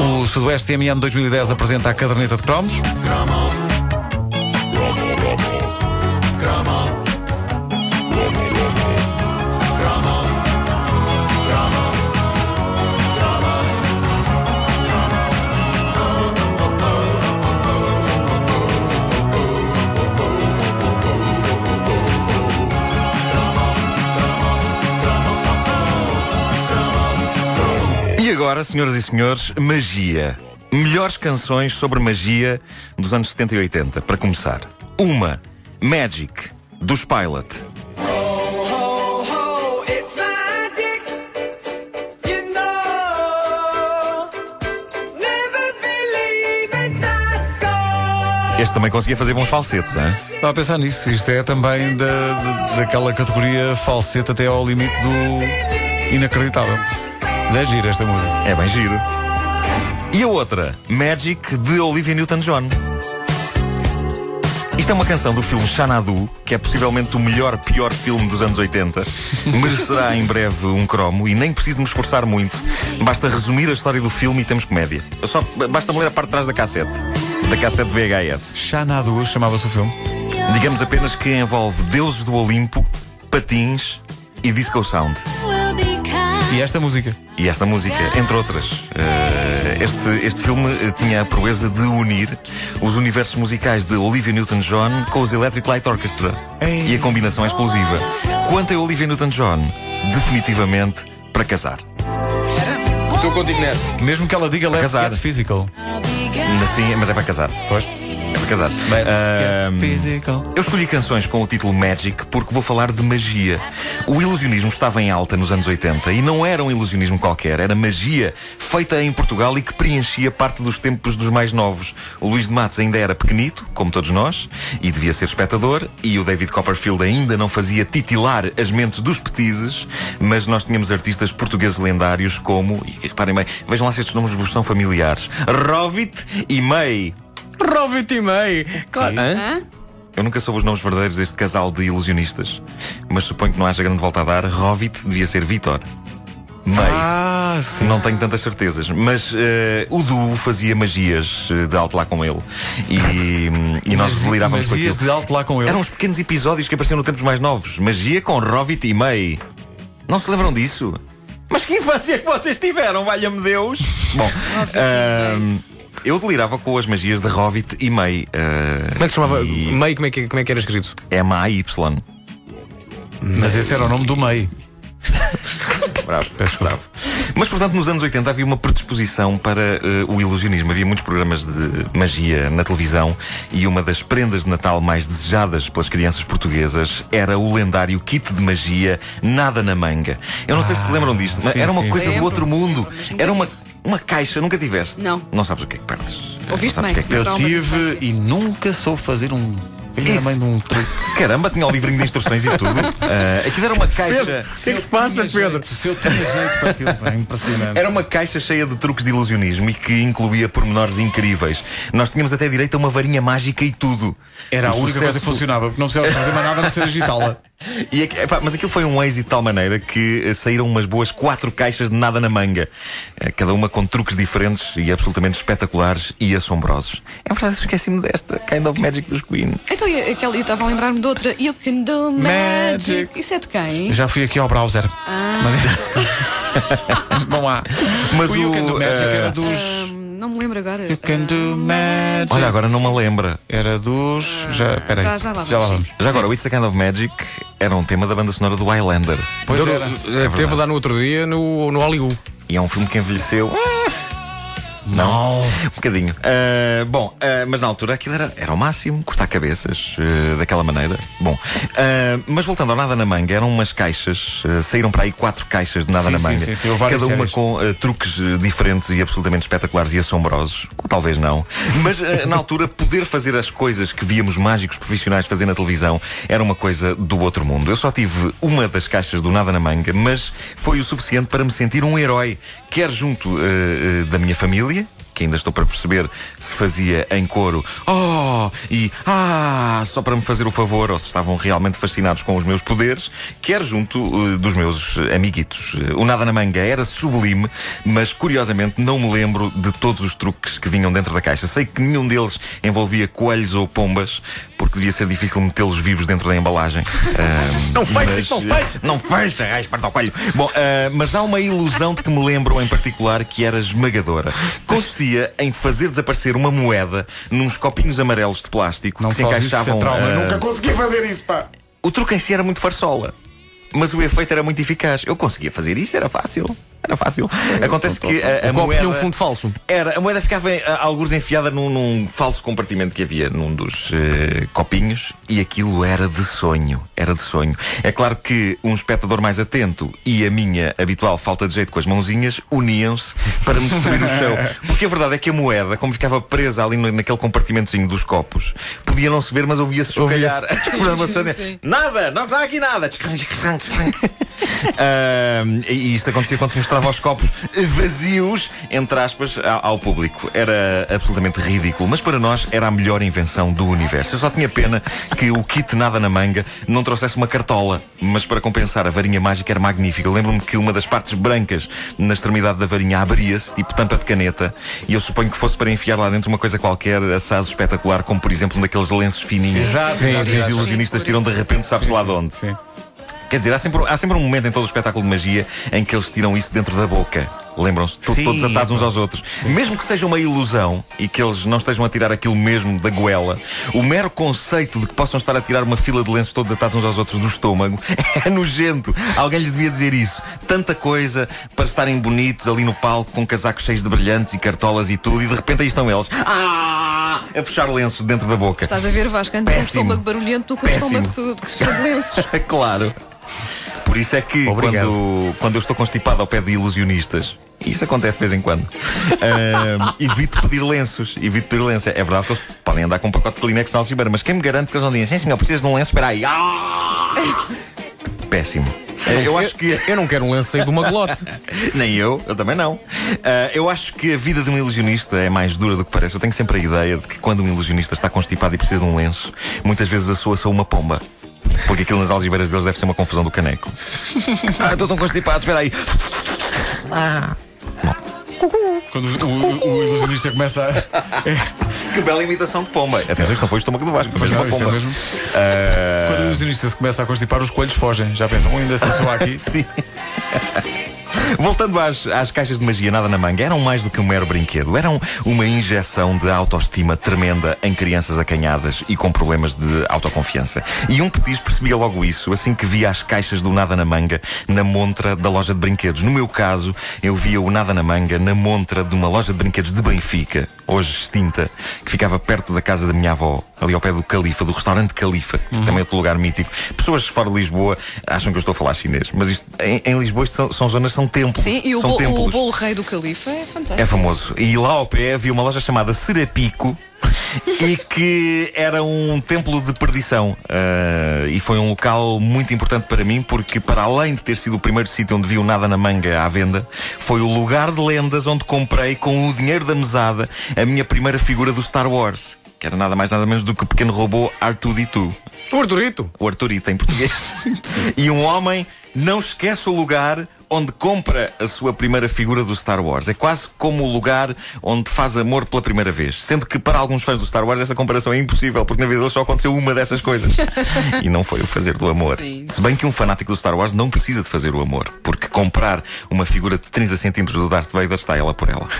O Sudoeste TMN 2010 apresenta a caderneta de cromos. Agora, senhoras e senhores, magia. Melhores canções sobre magia dos anos 70 e 80. Para começar, uma, Magic, dos Pilot. Este também conseguia fazer bons falsetes, hein? Estava a pensar nisso. Isto é também da- daquela categoria falsete até ao limite do inacreditável. É gira esta música. É bem giro. E a outra, Magic, de Olivia Newton-John. Isto é uma canção do filme Xanadu, que é possivelmente o melhor, pior filme dos anos 80. Merecerá em breve um cromo e nem preciso me esforçar muito. Basta resumir a história do filme e temos comédia. Só, basta ler a parte de trás da cassete. Da cassete VHS. Xanadu chamava-se o filme. Digamos apenas que envolve deuses do Olimpo, patins e disco sound. E esta música. E esta música, entre outras. Eh, este, este filme eh, tinha a proeza de unir os universos musicais de Olivia Newton-John com os Electric Light Orchestra. Ei. E a combinação é explosiva. Quanto a Olivia Newton-John, definitivamente para casar. Estou contigo nessa. Mesmo que ela diga Let's casar. Get Physical. Sim, mas é para casar. Pois. É para casar. Physical. Eu escolhi canções com o título Magic porque vou falar de magia. O ilusionismo estava em alta nos anos 80 e não era um ilusionismo qualquer, era magia feita em Portugal e que preenchia parte dos tempos dos mais novos. O Luís de Matos ainda era pequenito, como todos nós, e devia ser espectador, e o David Copperfield ainda não fazia titilar as mentes dos petizes, mas nós tínhamos artistas portugueses lendários como, e reparem bem, vejam lá se estes nomes vos são familiares, Rovit e May. Rovit e meio. Claro. Hã? Eu nunca soube os nomes verdadeiros deste casal de ilusionistas, mas suponho que não haja grande volta a dar. Rovit devia ser Vitor. May. Ah, sim. Não tenho tantas certezas, mas eh, o duo fazia magias eh, de alto lá com ele e, e nós Magi- delirávamos com magias de alto lá com ele. Eram uns pequenos episódios que apareciam no tempos mais novos. Magia com Rovit e May. Não se lembram disso? Mas que infância que vocês tiveram, valha-me Deus! Bom, ahm, eu delirava com as magias de Rovit e May. ah, Como é que se chamava? e Meio, como é que, como é que era escrito? M-A-Y. Mas esse era o nome do meio. Bravo, bravo. Mas, portanto, nos anos 80 havia uma predisposição para eh, o ilusionismo. Havia muitos programas de magia na televisão e uma das prendas de Natal mais desejadas pelas crianças portuguesas era o lendário kit de magia Nada na Manga. Eu não sei se se lembram disto, mas sim, era uma sim, coisa do outro mundo. Era uma. Uma caixa, nunca tiveste? Não. Não sabes o que é que perdes. Ouviste não sabes bem? o que é que Eu tive e nunca soube fazer um. Filho da mãe de um truque. Caramba, tinha o livrinho de instruções e tudo. Ah, aquilo era uma caixa. O que é que se passa, Pedro? Se eu tinha jeito para aquilo, pá, impressionante. Era uma caixa cheia de truques de ilusionismo e que incluía pormenores incríveis. Nós tínhamos até direito a uma varinha mágica e tudo. Era a única coisa que funcionava, porque não precisava fazer mais nada a não ser agitá-la. E aqui- epá, mas aquilo foi um êxito de tal maneira que eh, saíram umas boas quatro caixas de nada na manga. Eh, Cada uma com truques diferentes e absolutamente espetaculares e assombrosos. É verdade, eu esqueci-me desta Kind of Magic dos Queen. Então, e aquela, eu estava a lembrar-me de outra. You can do magic. Magic. Isso é de quem? Já fui aqui ao browser. Mas não há. Mas o You Can Do Magic eh, era dos. Hum, não me lembro agora. You Can Do Magic. Olha, agora não me lembra. Era dos. Já, peraí. já- já lá vamos, vamos. Já agora, o It's a Kind of Magic era um tema da banda sonora do Highlander. Pois Deu- era. eh, Teve lá no outro dia no, no Hollywood. E é um filme que envelheceu. Não. Um bocadinho. Ah, bom, ah, mas na altura aquilo era, era o máximo, cortar cabeças ah, daquela maneira. Bom, mas voltando ao Nada na Manga, eram umas caixas, saíram para aí quatro caixas de Nada Sim, na sim, Manga. sim, sim, várias cada uma séries. com truques diferentes e absolutamente espetaculares e assombrosos. Ou talvez não. Mas na altura, poder fazer as coisas que víamos mágicos profissionais fazer na televisão era uma coisa do outro mundo. Eu só tive uma das caixas do Nada na Manga, mas foi o suficiente para me sentir um herói, quer junto da minha família sigue? Que ainda estou para perceber se fazia em coro oh e ah, só para me fazer o favor, ou se estavam realmente fascinados com os meus poderes, quer junto eh, dos meus amiguitos. O Nada na Manga era sublime, mas curiosamente não me lembro de todos os truques que vinham dentro da caixa. Sei que nenhum deles envolvia coelhos ou pombas, porque devia ser difícil metê-los vivos dentro da embalagem. Ahm, Não fecha, mas- não fecha. Não fecha, ai, esparta ao coelho. Bom, ah, mas há uma ilusão de que me lembro em particular que era esmagadora. Consistia em fazer desaparecer uma moeda nos copinhos amarelos de plástico Não que se faz isso, isso encaixavam. trauma. ah, Nunca consegui fazer isso, pá. o truque em si era muito farsola. Mas o efeito era muito eficaz. Eu conseguia fazer isso, era fácil. Era fácil. Acontece que a, a moeda. tinha um fundo falso. Era, a moeda ficava a, alguns enfiada num, num falso compartimento que havia num dos eh, copinhos e aquilo era de sonho. Era de sonho. É claro que um espectador mais atento e a minha habitual falta de jeito com as mãozinhas uniam-se para me destruir o chão. Porque a verdade é que a moeda, como ficava presa ali naquele compartimentozinho dos copos, podia não se ver, mas ouvia-se chocalhar. Sim. Nada, não está aqui nada. Ahm, e isto acontecia quando se mostrava os copos vazios, entre aspas, ao, público. Era absolutamente ridículo, mas para nós era a melhor invenção do universo. Eu só tinha pena que o kit nada na manga não trouxesse uma cartola, mas para compensar, a varinha mágica era magnífica. Lembro-me que uma das partes brancas na extremidade da varinha abria-se, tipo tampa de caneta, e eu suponho que fosse para enfiar lá dentro uma coisa qualquer, assaz espetacular, como por exemplo um daqueles lenços fininhos Exato, que exato, os ilusionistas tiram de repente, sabe-se lá de onde. Sim. Quer dizer, há sempre, há sempre um momento em todo o espetáculo de magia em que eles tiram isso dentro da boca. Lembram-se? To- Sim. Todos atados uns aos outros. Mesmo que seja uma ilusão e que eles não estejam a tirar aquilo mesmo da goela, o mero conceito de que possam estar a tirar uma fila de lenços todos atados uns aos outros do estômago é nojento. Alguém lhes devia dizer isso. Tanta coisa para estarem bonitos ali no palco com casacos cheios de brilhantes e cartolas e tudo, e de repente aí estão eles. Ah! A puxar lenços dentro da boca. Estás a ver, Vasco, antes um estômago barulhento do que um estômago cheio de lenços. claro. Por isso é que Obrigado. quando, quando eu estou constipado ao pé de ilusionistas, e isso acontece de vez em quando, ahm, evito pedir lenços. Evito pedir lenços. É verdade que eles podem andar com um pacote de Kleenex na algibeira, mas quem me garante que eles não dizem, sim senhor, precisas de um lenço, espera aí. Ah! Péssimo. Eh, Eu acho que. Eu não quero um lenço sair de uma glote. Nem eu, eu também não. Ah, eu acho que a vida de um ilusionista é mais dura do que parece. Eu tenho sempre a ideia de que quando um ilusionista está constipado e precisa de um lenço, muitas vezes a sua são uma pomba. Porque aquilo nas algibeiras deles deve ser uma confusão do caneco. ah, estou tão constipado, espera aí. Quando o, o- o ilusionista começa a. Que bela imitação de pomba. Atenção, isto não foi o estômago do Vasco, foi Mas não, uma isso é pomba. mesmo. Ah, Quando o ilusionista se começa a constipar, os coelhos fogem. Já pensam, "Um ainda se soa aqui. Sim. Voltando às, às caixas de magia nada na manga, eram mais do que um mero brinquedo. Eram uma injeção de autoestima tremenda em crianças acanhadas e com problemas de autoconfiança. E um petis percebia logo isso assim que via as caixas do nada na manga na montra da loja de brinquedos. No meu caso, eu via o nada na manga na montra de uma loja de brinquedos de Benfica, hoje extinta, que ficava perto da casa da minha avó, ali ao pé do Califa, do restaurante Califa, que também é outro lugar mítico. Pessoas fora de Lisboa acham que eu estou a falar chinês, mas isto, em, em Lisboa isto são, são zonas, são templos. Sim, e o, são templos. o bolo rei do califa é fantástico. É famoso. E lá ao pé havia uma loja chamada Serapico. e que era um templo de perdição. Ah, e foi um local muito importante para mim, porque, para além de ter sido o primeiro sítio onde vi o Nada na Manga à venda, foi o lugar de lendas onde comprei, com o dinheiro da mesada, a minha primeira figura do Star Wars. Que era nada mais nada menos do que o pequeno robô R2D2 O Arturito. o Arturito em português. e um homem não esquece o lugar onde compra a sua primeira figura do Star Wars. É quase como o lugar onde faz amor pela primeira vez. Sendo que para alguns fãs do Star Wars essa comparação é impossível, porque na vida deles só aconteceu uma dessas coisas. e não foi o fazer do amor. Sim. Se bem que um fanático do Star Wars não precisa de fazer o amor, porque comprar uma figura de 30 centímetros do Darth Vader está ela por ela.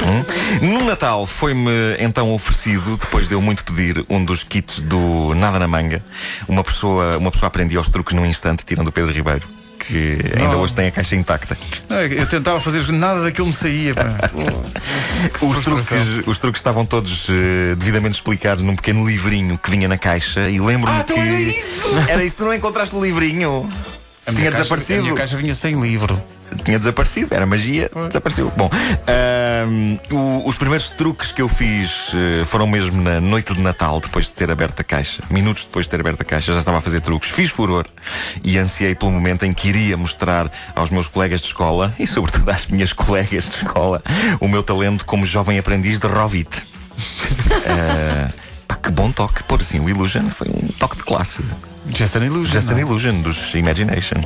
Hum? No Natal foi-me então oferecido, depois de eu muito pedir, um dos kits do Nada na Manga. Uma pessoa, uma pessoa aprendia aos truques num instante, tirando o Pedro Ribeiro. Que ainda Não. hoje tem a caixa intacta. Não, Eu tentava fazer nada daquilo me saía. pá. Os truques, os truques estavam todos eh, devidamente explicados num pequeno livrinho que vinha na caixa e lembro-me Ah, então que. era isso! Era isso, tu não encontraste o livrinho? A minha tinha caixa- desaparecido. A minha caixa vinha sem livro. tinha desaparecido, era magia, desapareceu. Bom, o- os primeiros truques que eu fiz eh, foram mesmo na noite de Natal, depois de ter aberto a caixa. Minutos depois de ter aberto a caixa, já estava a fazer truques. Fiz furor e ansiei pelo momento em que iria mostrar aos meus colegas de escola e, sobretudo, às minhas colegas de escola o meu talento como jovem aprendiz de Rovit. Ah, pá, que bom toque, pôr assim o Illusion foi um toque de classe. Just an Illusion. Just an não é? Illusion dos Imagination.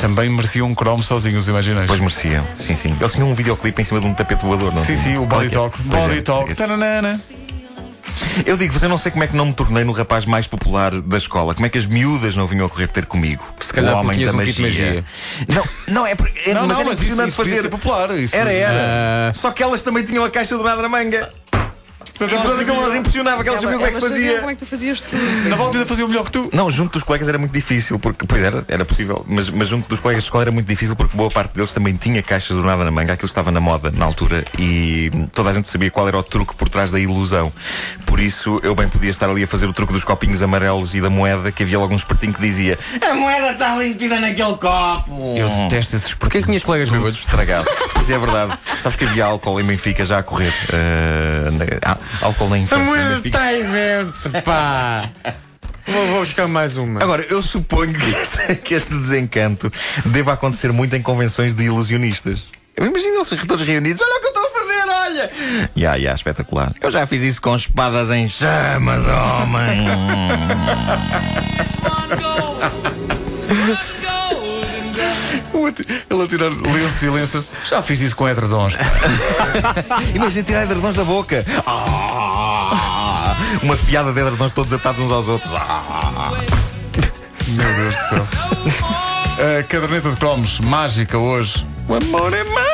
Também merecia um Chrome sozinho, os imaginais. Pois mereciam, sim, sim. Eles tinham um videoclipe em cima de um tapete voador, não Sim, sim, o é Body é? Talk. Body é, Talk. esse. Tananana. Eu digo-vos, eu não sei como é que não me tornei no rapaz mais popular da escola. Como é que as miúdas não vinham a correr ter comigo? Se calhar o homem tinhas da um kit de magia. Não, não é, porque- é Não, mas não, era mas isso, isso podia fazer. ser popular. Isso Era, era. Ah. Só que elas também tinham a caixa do nada na manga. Portanto, E portanto aquilo sabiam. nos impressionava, que elas sabiam como é que fazia. como é que tu fazias tudo. Na volta ainda fazia o melhor que tu. Não, junto dos colegas era muito difícil, porque, pois era, era possível, mas, mas junto dos colegas de escola era muito difícil porque boa parte deles também tinha caixas do nada na manga, aquilo estava na moda na altura e toda a gente sabia qual era o truque por trás da ilusão. Por isso eu bem podia estar ali a fazer o truque dos copinhos amarelos e da moeda, que havia logo um espertinho que dizia A moeda está ali metida naquele copo. Eu detesto esses Porquê é que tinhas colegas bêbados? estragado. Mas é verdade. Sabes que havia álcool em Benfica já a correr. eh, na- ah, álcool na infância em Benfica. está evento, pá! Vou, vou buscar mais uma. Agora, eu suponho que este, que este desencanto deva acontecer muito em convenções de ilusionistas. Eu imagino eles todos reunidos. Olha o que eu estou a fazer, olha! Ya, ya, espetacular. Eu já fiz isso com espadas em chamas, homem. Ele a tirar lenço, silêncio. Já fiz isso com Etredons. Imagina tirar edredons da boca. Ah, uma fiada de edredons todos atados uns aos outros. Ah. Meu Deus do céu. A caderneta de cromos mágica hoje. O amor é mágico.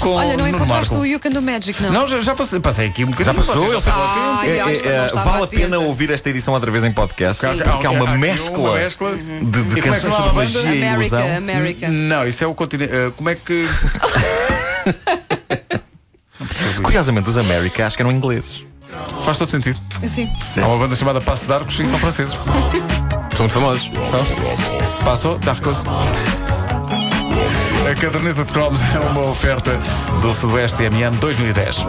Com Olha, não encontraste o You Can Do Magic, não? Não, já, já passei, passei aqui um bocadinho. Já passou? Ele fez Ai, É, é, é, vale a pena atenta. ouvir esta edição outra vez em podcast. Sim. Porque há uma um mescla, uma mescla de, de E é canções sobre banda? magia e America, ilusão. America. Não, isso é o continente. eh, como é que. Curiosamente, os América acho que eram ingleses. Faz todo sentido. Sim. Há uma banda chamada Passo de Arcos e são franceses. São muito famosos. Passou, Darcos. A caderneta de cromos é uma oferta do Sudoeste MM 2010.